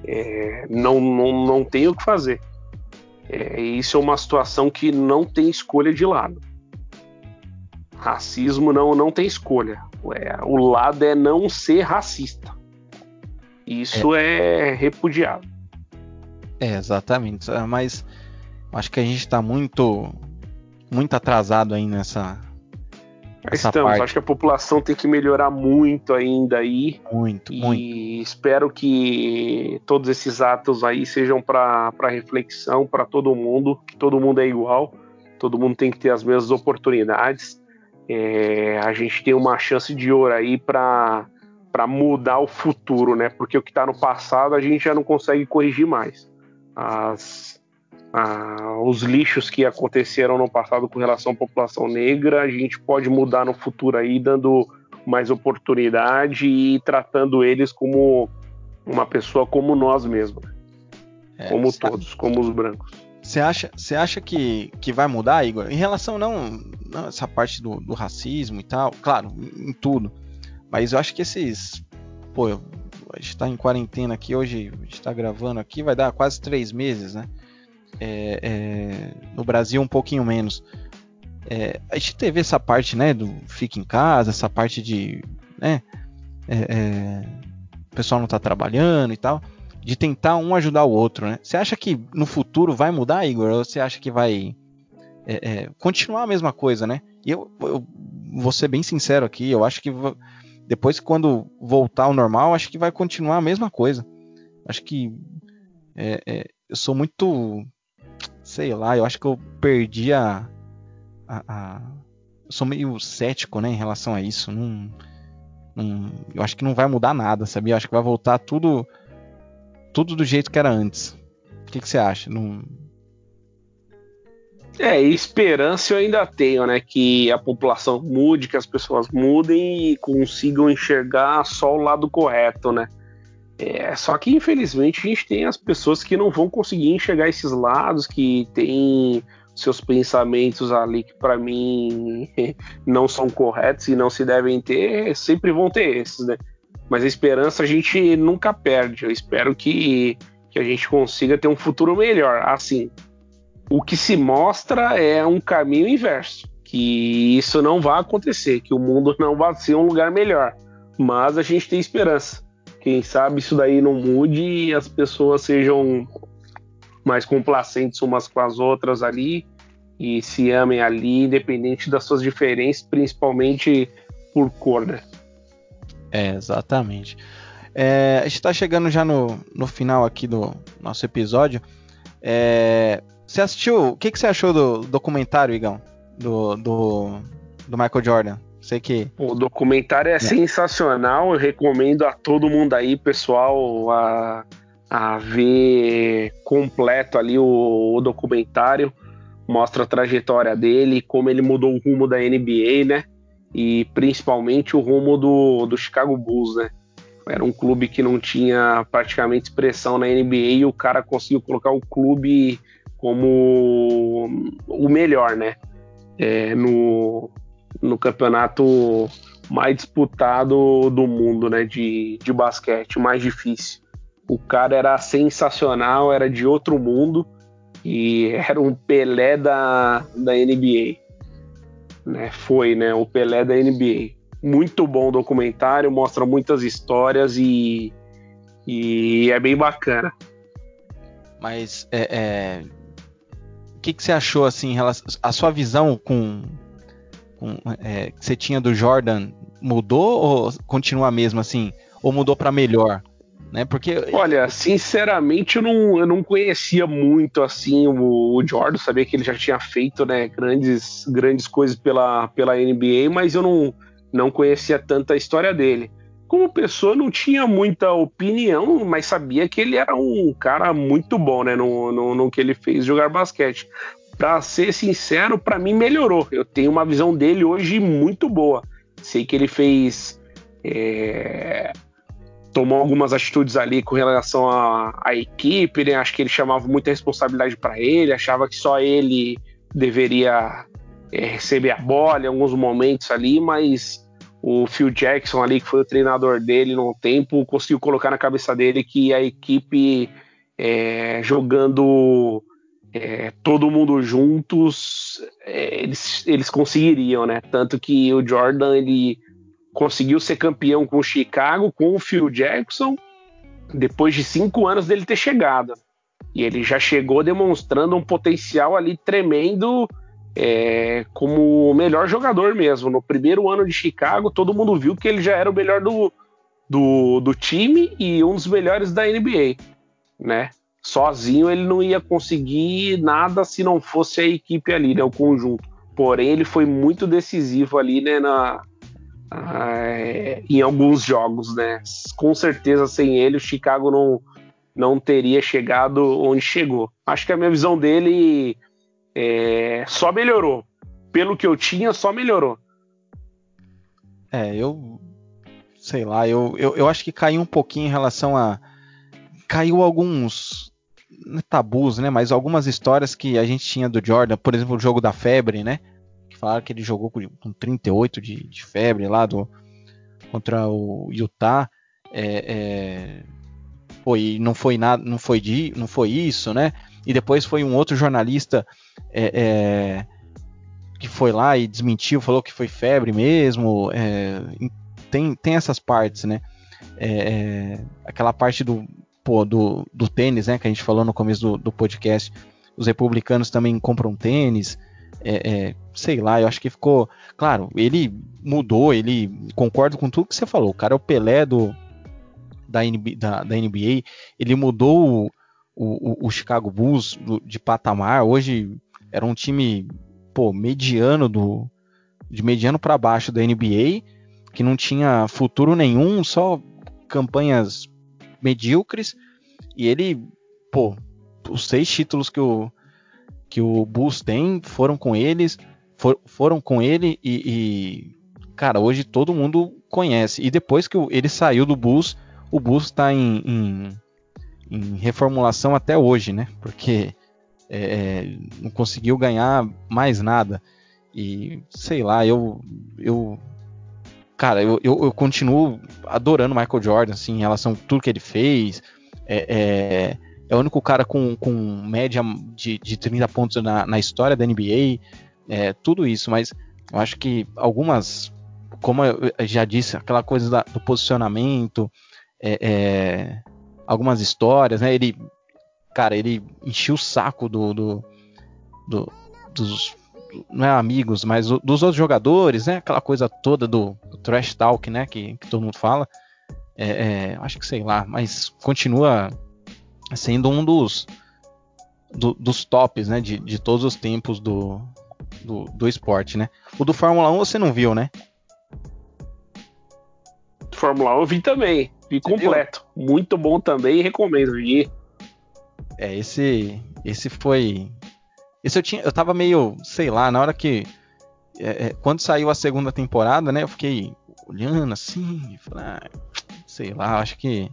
É, não, não, não tem o que fazer. É, isso é uma situação que não tem escolha de lado. Racismo não, não tem escolha. É, o lado é não ser racista. Isso é, é repudiado. É, exatamente. É, mas acho que a gente está muito, muito atrasado aí nessa. Estamos. Parte. Acho que a população tem que melhorar muito ainda aí. Muito, e muito. espero que todos esses atos aí sejam para reflexão para todo mundo, que todo mundo é igual, todo mundo tem que ter as mesmas oportunidades é, a gente tem uma chance de ouro aí para para mudar o futuro, né? Porque o que está no passado a gente já não consegue corrigir mais. As, a, os lixos que aconteceram no passado com relação à população negra, a gente pode mudar no futuro aí, dando mais oportunidade e tratando eles como uma pessoa como nós mesmos. É, como todos, como os brancos. Você acha, você acha que, que vai mudar, Igor? Em relação não, essa parte do, do racismo e tal, claro, em tudo. Mas eu acho que esses. Pô, a gente tá em quarentena aqui hoje, a gente tá gravando aqui, vai dar quase três meses, né? É, é, no Brasil um pouquinho menos. É, a gente teve essa parte, né, do fica em casa, essa parte de, né, é, é, o pessoal não tá trabalhando e tal de tentar um ajudar o outro, né? Você acha que no futuro vai mudar, Igor? Ou você acha que vai é, é, continuar a mesma coisa, né? E eu, eu, vou ser bem sincero aqui, eu acho que depois quando voltar ao normal, acho que vai continuar a mesma coisa. Acho que é, é, eu sou muito, sei lá, eu acho que eu perdi a, a, a eu sou meio cético, né, em relação a isso. Não, não, eu acho que não vai mudar nada, sabia? Eu acho que vai voltar tudo tudo do jeito que era antes. O que, que você acha? Não... É, esperança eu ainda tenho, né? Que a população mude, que as pessoas mudem e consigam enxergar só o lado correto, né? É, só que infelizmente a gente tem as pessoas que não vão conseguir enxergar esses lados, que têm seus pensamentos ali que para mim não são corretos e não se devem ter, sempre vão ter esses, né? Mas a esperança a gente nunca perde. Eu espero que, que a gente consiga ter um futuro melhor. Assim, o que se mostra é um caminho inverso. Que isso não vai acontecer, que o mundo não vai ser um lugar melhor. Mas a gente tem esperança. Quem sabe isso daí não mude e as pessoas sejam mais complacentes umas com as outras ali e se amem ali, independente das suas diferenças, principalmente por cor, né? É, exatamente. É, a gente está chegando já no, no final aqui do nosso episódio. É, você assistiu? O que, que você achou do documentário, Igão? Do, do, do Michael Jordan? Sei que. O documentário é, é, sensacional. Eu recomendo a todo mundo aí, pessoal, a, a ver completo ali o, o documentário. Mostra a trajetória dele, como ele mudou o rumo da NBA, né? e principalmente o rumo do, do Chicago Bulls, né? Era um clube que não tinha praticamente expressão na NBA e o cara conseguiu colocar o clube como o melhor, né? É, no, no campeonato mais disputado do mundo, né? De, de basquete, mais difícil. O cara era sensacional, era de outro mundo e era um Pelé da, da NBA né, foi né, o Pelé da NBA. Muito bom documentário, mostra muitas histórias e, e é bem bacana. Mas é, é... que, que você achou assim, a sua visão com, com é, que você tinha do Jordan mudou ou continua a mesma assim? Ou mudou para melhor? né? Porque olha, sinceramente eu não, eu não conhecia muito assim o, o Jordan, sabia que ele já tinha feito, né, grandes grandes coisas pela, pela NBA, mas eu não não conhecia tanta história dele. Como pessoa não tinha muita opinião, mas sabia que ele era um cara muito bom, né, no, no, no que ele fez jogar basquete. para ser sincero, para mim melhorou. Eu tenho uma visão dele hoje muito boa. Sei que ele fez. É, tomou algumas atitudes ali com relação à, equipe, né? Acho que ele chamava muita responsabilidade para ele, achava que só ele deveria é, receber a bola em alguns momentos ali, mas o Phil Jackson ali, que foi o treinador dele no tempo, conseguiu colocar na cabeça dele que a equipe é, jogando é, todo mundo juntos, é, eles, eles conseguiriam, né? Tanto que o Jordan ele conseguiu ser campeão com o Chicago, com o Phil Jackson, depois de cinco anos dele ter chegado. E ele já chegou demonstrando um potencial ali tremendo é, como o melhor jogador mesmo. No primeiro ano de Chicago, todo mundo viu que ele já era o melhor do, do, do time e um dos melhores da NBA, né? Sozinho ele não ia conseguir nada se não fosse a equipe ali, né? O conjunto. Porém, ele foi muito decisivo ali, né? Na, é, em alguns jogos, né? Com certeza, sem ele, o Chicago não, não teria chegado onde chegou. Acho que a minha visão dele é, só melhorou. Pelo que eu tinha, só melhorou. É, eu sei lá, eu, eu, eu acho que caiu um pouquinho em relação a. Caiu alguns é tabus, né? Mas algumas histórias que a gente tinha do Jordan, por exemplo, o jogo da febre, né? Que falaram que ele jogou com 38 de, de febre lá do, contra o Utah. É, é, não foi nada, não foi, não foi isso, né? E depois foi um outro jornalista é, é, que foi lá e desmentiu, falou que foi febre mesmo. É, tem, tem essas partes, né? É, é, aquela parte do, pô, do, do tênis, né? Que a gente falou no começo do, do podcast. Os republicanos também compram tênis. É, sei lá, eu acho que ficou. Claro, ele mudou, ele concordo com tudo que você falou. O cara é o Pelé do, da, NBA, da, da NBA. Ele mudou o, o, o Chicago Bulls de patamar. Hoje era um time pô, mediano do de mediano para baixo da NBA, que não tinha futuro nenhum, só campanhas medíocres. E ele, pô, os seis títulos que o que o Bulls tem foram com eles, for, foram com ele e, e, cara, hoje todo mundo conhece. E depois que ele saiu do Bulls, o Bulls está em, em, em reformulação até hoje, né? Porque é, é, não conseguiu ganhar mais nada. E sei lá, eu. eu cara, eu, eu, eu continuo adorando Michael Jordan, assim, em relação a tudo que ele fez. É, é, é o único cara com, com média de, de 30 pontos na, na história da NBA. É, tudo isso, mas eu acho que algumas, como eu já disse, aquela coisa da, do posicionamento, é, é, algumas histórias, né? Ele cara, ele enchia o saco do, do, do dos não é amigos, mas dos outros jogadores, né? Aquela coisa toda do, do trash talk, né? Que, que todo mundo fala. É, é, acho que sei lá, mas continua sendo um dos do, dos tops, né? De, de todos os tempos do, do, do esporte, né? O do Fórmula 1 você não viu, né? Fórmula 1 eu vi também, você completo. Muito bom também, recomendo, vi. É, esse esse foi esse eu tinha eu tava meio, sei lá, na hora que é, é, quando saiu a segunda temporada, né, eu fiquei olhando assim, falei, ah, sei lá, acho que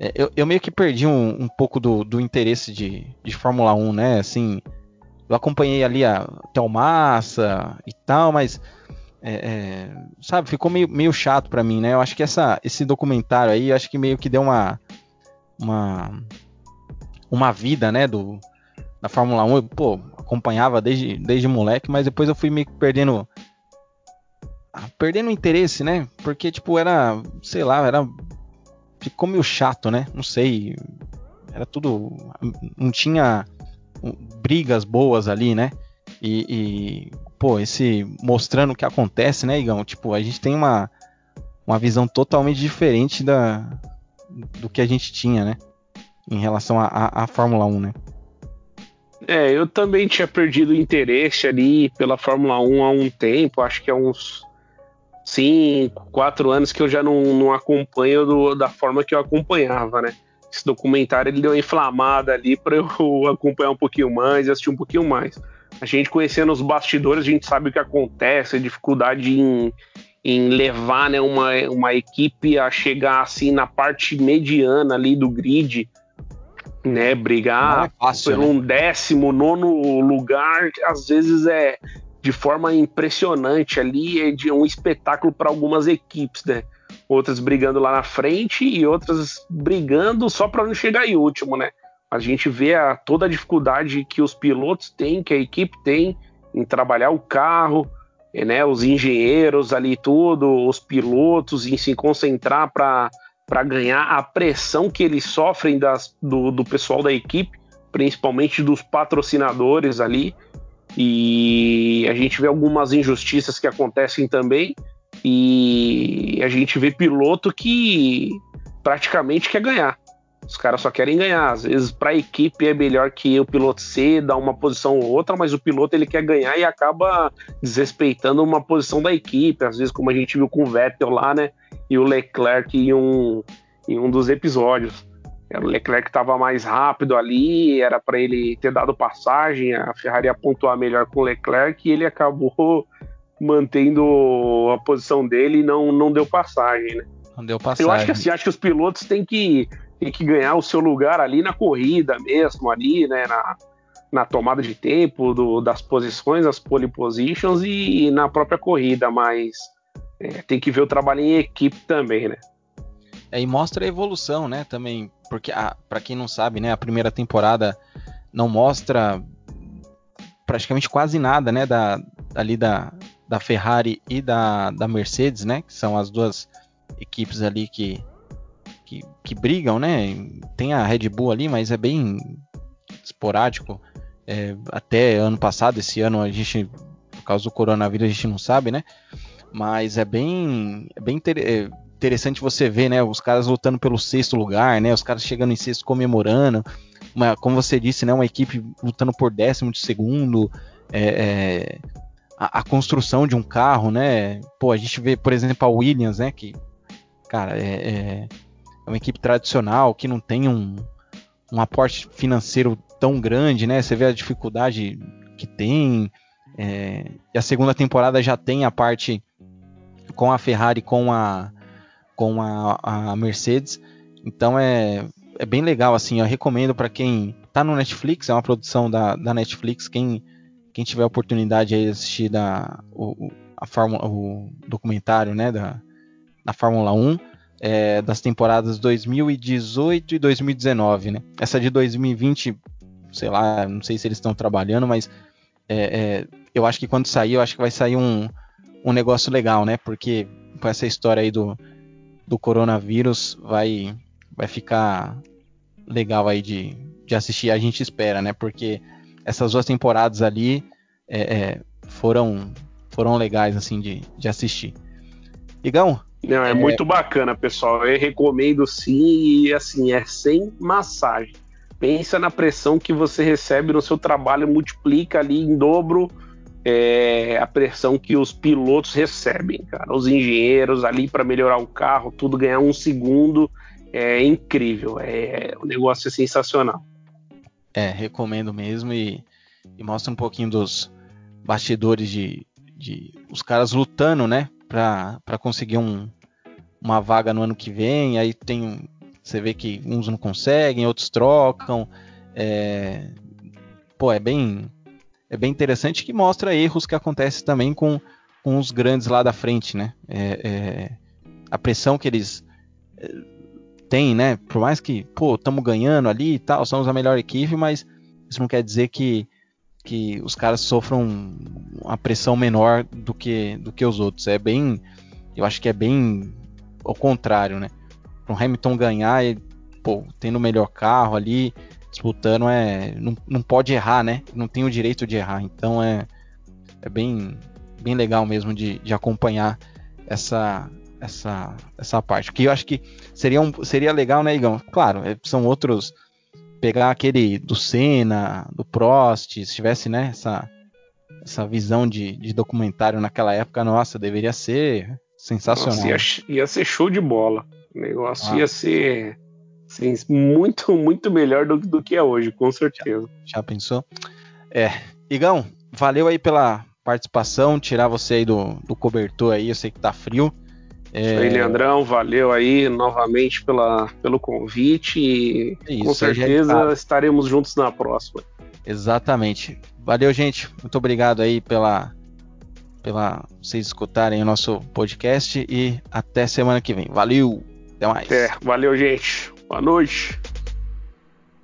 é, eu, eu, meio que perdi um, um pouco do, do, interesse de, de Fórmula 1, né? Assim, eu acompanhei ali a Telmassa e tal, mas é, é, sabe, ficou meio, meio chato para mim, né? Eu acho que essa, esse documentário aí, acho que meio que deu uma, uma uma vida, né, do da Fórmula 1, eu, pô, acompanhava desde, desde moleque, mas depois eu fui meio que perdendo ah, perdendo interesse, né? Porque tipo era, sei lá, era ficou meio chato, né? Não sei, era tudo não tinha brigas boas ali, né? E, e pô, esse mostrando o que acontece, né, Igão? Tipo, a gente tem uma uma visão totalmente diferente da do que a gente tinha, né? em relação à Fórmula 1, né? É, eu também tinha perdido o interesse ali pela Fórmula 1 há um tempo, acho que há uns 5, 4 anos que eu já não, não acompanho do, da forma que eu acompanhava, né? esse documentário ele deu uma inflamada ali para eu acompanhar um pouquinho mais assistir um pouquinho mais. A gente conhecendo os bastidores, a gente sabe o que acontece, a dificuldade em, em levar né, uma, uma equipe a chegar assim na parte mediana ali do grid, né? Brigar é fácil, por né? um décimo nono lugar, às vezes é de forma impressionante ali, é de um espetáculo para algumas equipes, né? outras brigando lá na frente e outras brigando só para não chegar em último, né? A gente vê a, toda a dificuldade que os pilotos têm, que a equipe tem em trabalhar o carro, né? Os engenheiros ali tudo, os pilotos em se concentrar para para ganhar a pressão que eles sofrem das, do, do pessoal da equipe, principalmente dos patrocinadores ali. E a gente vê algumas injustiças que acontecem também. E a gente vê piloto que praticamente quer ganhar. Os caras só querem ganhar. Às vezes, para a equipe é melhor que o piloto ceda uma posição ou outra, mas o piloto ele quer ganhar e acaba desrespeitando uma posição da equipe. Às vezes, como a gente viu com o Vettel lá, né? E o Leclerc em um, em um dos episódios. Era o Leclerc estava mais rápido ali, era para ele ter dado passagem, a Ferrari ia pontuar melhor com o Leclerc e ele acabou mantendo a posição dele e não, não deu passagem, né? Não deu passagem. Eu acho que assim, acho que os pilotos têm que, têm que ganhar o seu lugar ali na corrida mesmo, ali, né? Na, na tomada de tempo do, das posições, as pole positions e, e na própria corrida, mas é, tem que ver o trabalho em equipe também, né? É, e mostra a evolução, né? Também, porque para quem não sabe, né? A primeira temporada não mostra praticamente quase nada, né? Da, ali da, da Ferrari e da, da Mercedes, né? Que são as duas equipes ali que, que, que brigam, né? Tem a Red Bull ali, mas é bem esporádico. É, até ano passado, esse ano a gente, por causa do coronavírus, a gente não sabe, né? Mas é bem, é bem é interessante você ver, né? Os caras lutando pelo sexto lugar, né? Os caras chegando em sexto comemorando. Uma, como você disse, né? Uma equipe lutando por décimo de segundo. É, é, a, a, construção de um carro, né? Pô, a gente vê, por exemplo, a Williams, né? Que, cara, é, é uma equipe tradicional que não tem um, um aporte financeiro tão grande, né? Você vê a dificuldade que tem. É, e a segunda temporada já tem a parte com a Ferrari, com a, com a, a Mercedes. Então é, é bem legal, assim. Eu recomendo para quem tá no Netflix, é uma produção da, da Netflix. Quem quem tiver oportunidade de assistir da, o, a Fórmula, o documentário né, da, da Fórmula 1 é, das temporadas 2018 e 2019. Né? Essa de 2020, sei lá, não sei se eles estão trabalhando, mas é, é, eu acho que quando sair, eu acho que vai sair um, um negócio legal, né? Porque com essa história aí do, do coronavírus vai, vai ficar legal aí de, de assistir, a gente espera, né? Porque essas duas temporadas ali é, é, foram foram legais assim de, de assistir. Igão? Não, é, é, muito bacana, pessoal. Eu recomendo sim e assim, é sem massagem. Pensa na pressão que você recebe no seu trabalho, multiplica ali em dobro é, a pressão que os pilotos recebem, cara. Os engenheiros ali para melhorar o carro, tudo ganhar um segundo é incrível. É, o negócio é sensacional. É, recomendo mesmo e, e mostra um pouquinho dos bastidores de, de os caras lutando, né, pra conseguir um, uma vaga no ano que vem. Aí tem, você vê que uns não conseguem, outros trocam. É, pô, é bem, é bem interessante que mostra erros que acontecem também com, com os grandes lá da frente, né? É, é, a pressão que eles é, tem, né? Por mais que, pô, estamos ganhando ali e tal, somos a melhor equipe, mas isso não quer dizer que, que os caras sofram uma pressão menor do que, do que os outros. É bem, eu acho que é bem ao contrário, né? Para o Hamilton ganhar, e, pô, tendo o melhor carro ali, disputando, é, não, não pode errar, né? Não tem o direito de errar. Então é, é bem, bem legal mesmo de, de acompanhar essa, essa, essa parte. Que eu acho que seria, um, seria legal, né, Igão? Claro, é, são outros. Pegar aquele do Senna, do Prost, se tivesse, né, essa, essa visão de, de documentário naquela época, nossa, deveria ser sensacional. Nossa, ia, ia, ser show de bola. O negócio ah. ia ser Sim, muito, muito melhor do, do que é hoje, com certeza. Já, já pensou? É. Igão, valeu aí pela participação, tirar você aí do, do cobertor aí, eu sei que tá frio. É... Isso aí, Leandrão, valeu aí novamente pela, pelo convite e Isso, com certeza estaremos juntos na próxima. Exatamente. Valeu, gente. Muito obrigado aí pela, pela vocês escutarem o nosso podcast e até semana que vem. Valeu, até mais. É, valeu, gente. Boa noite.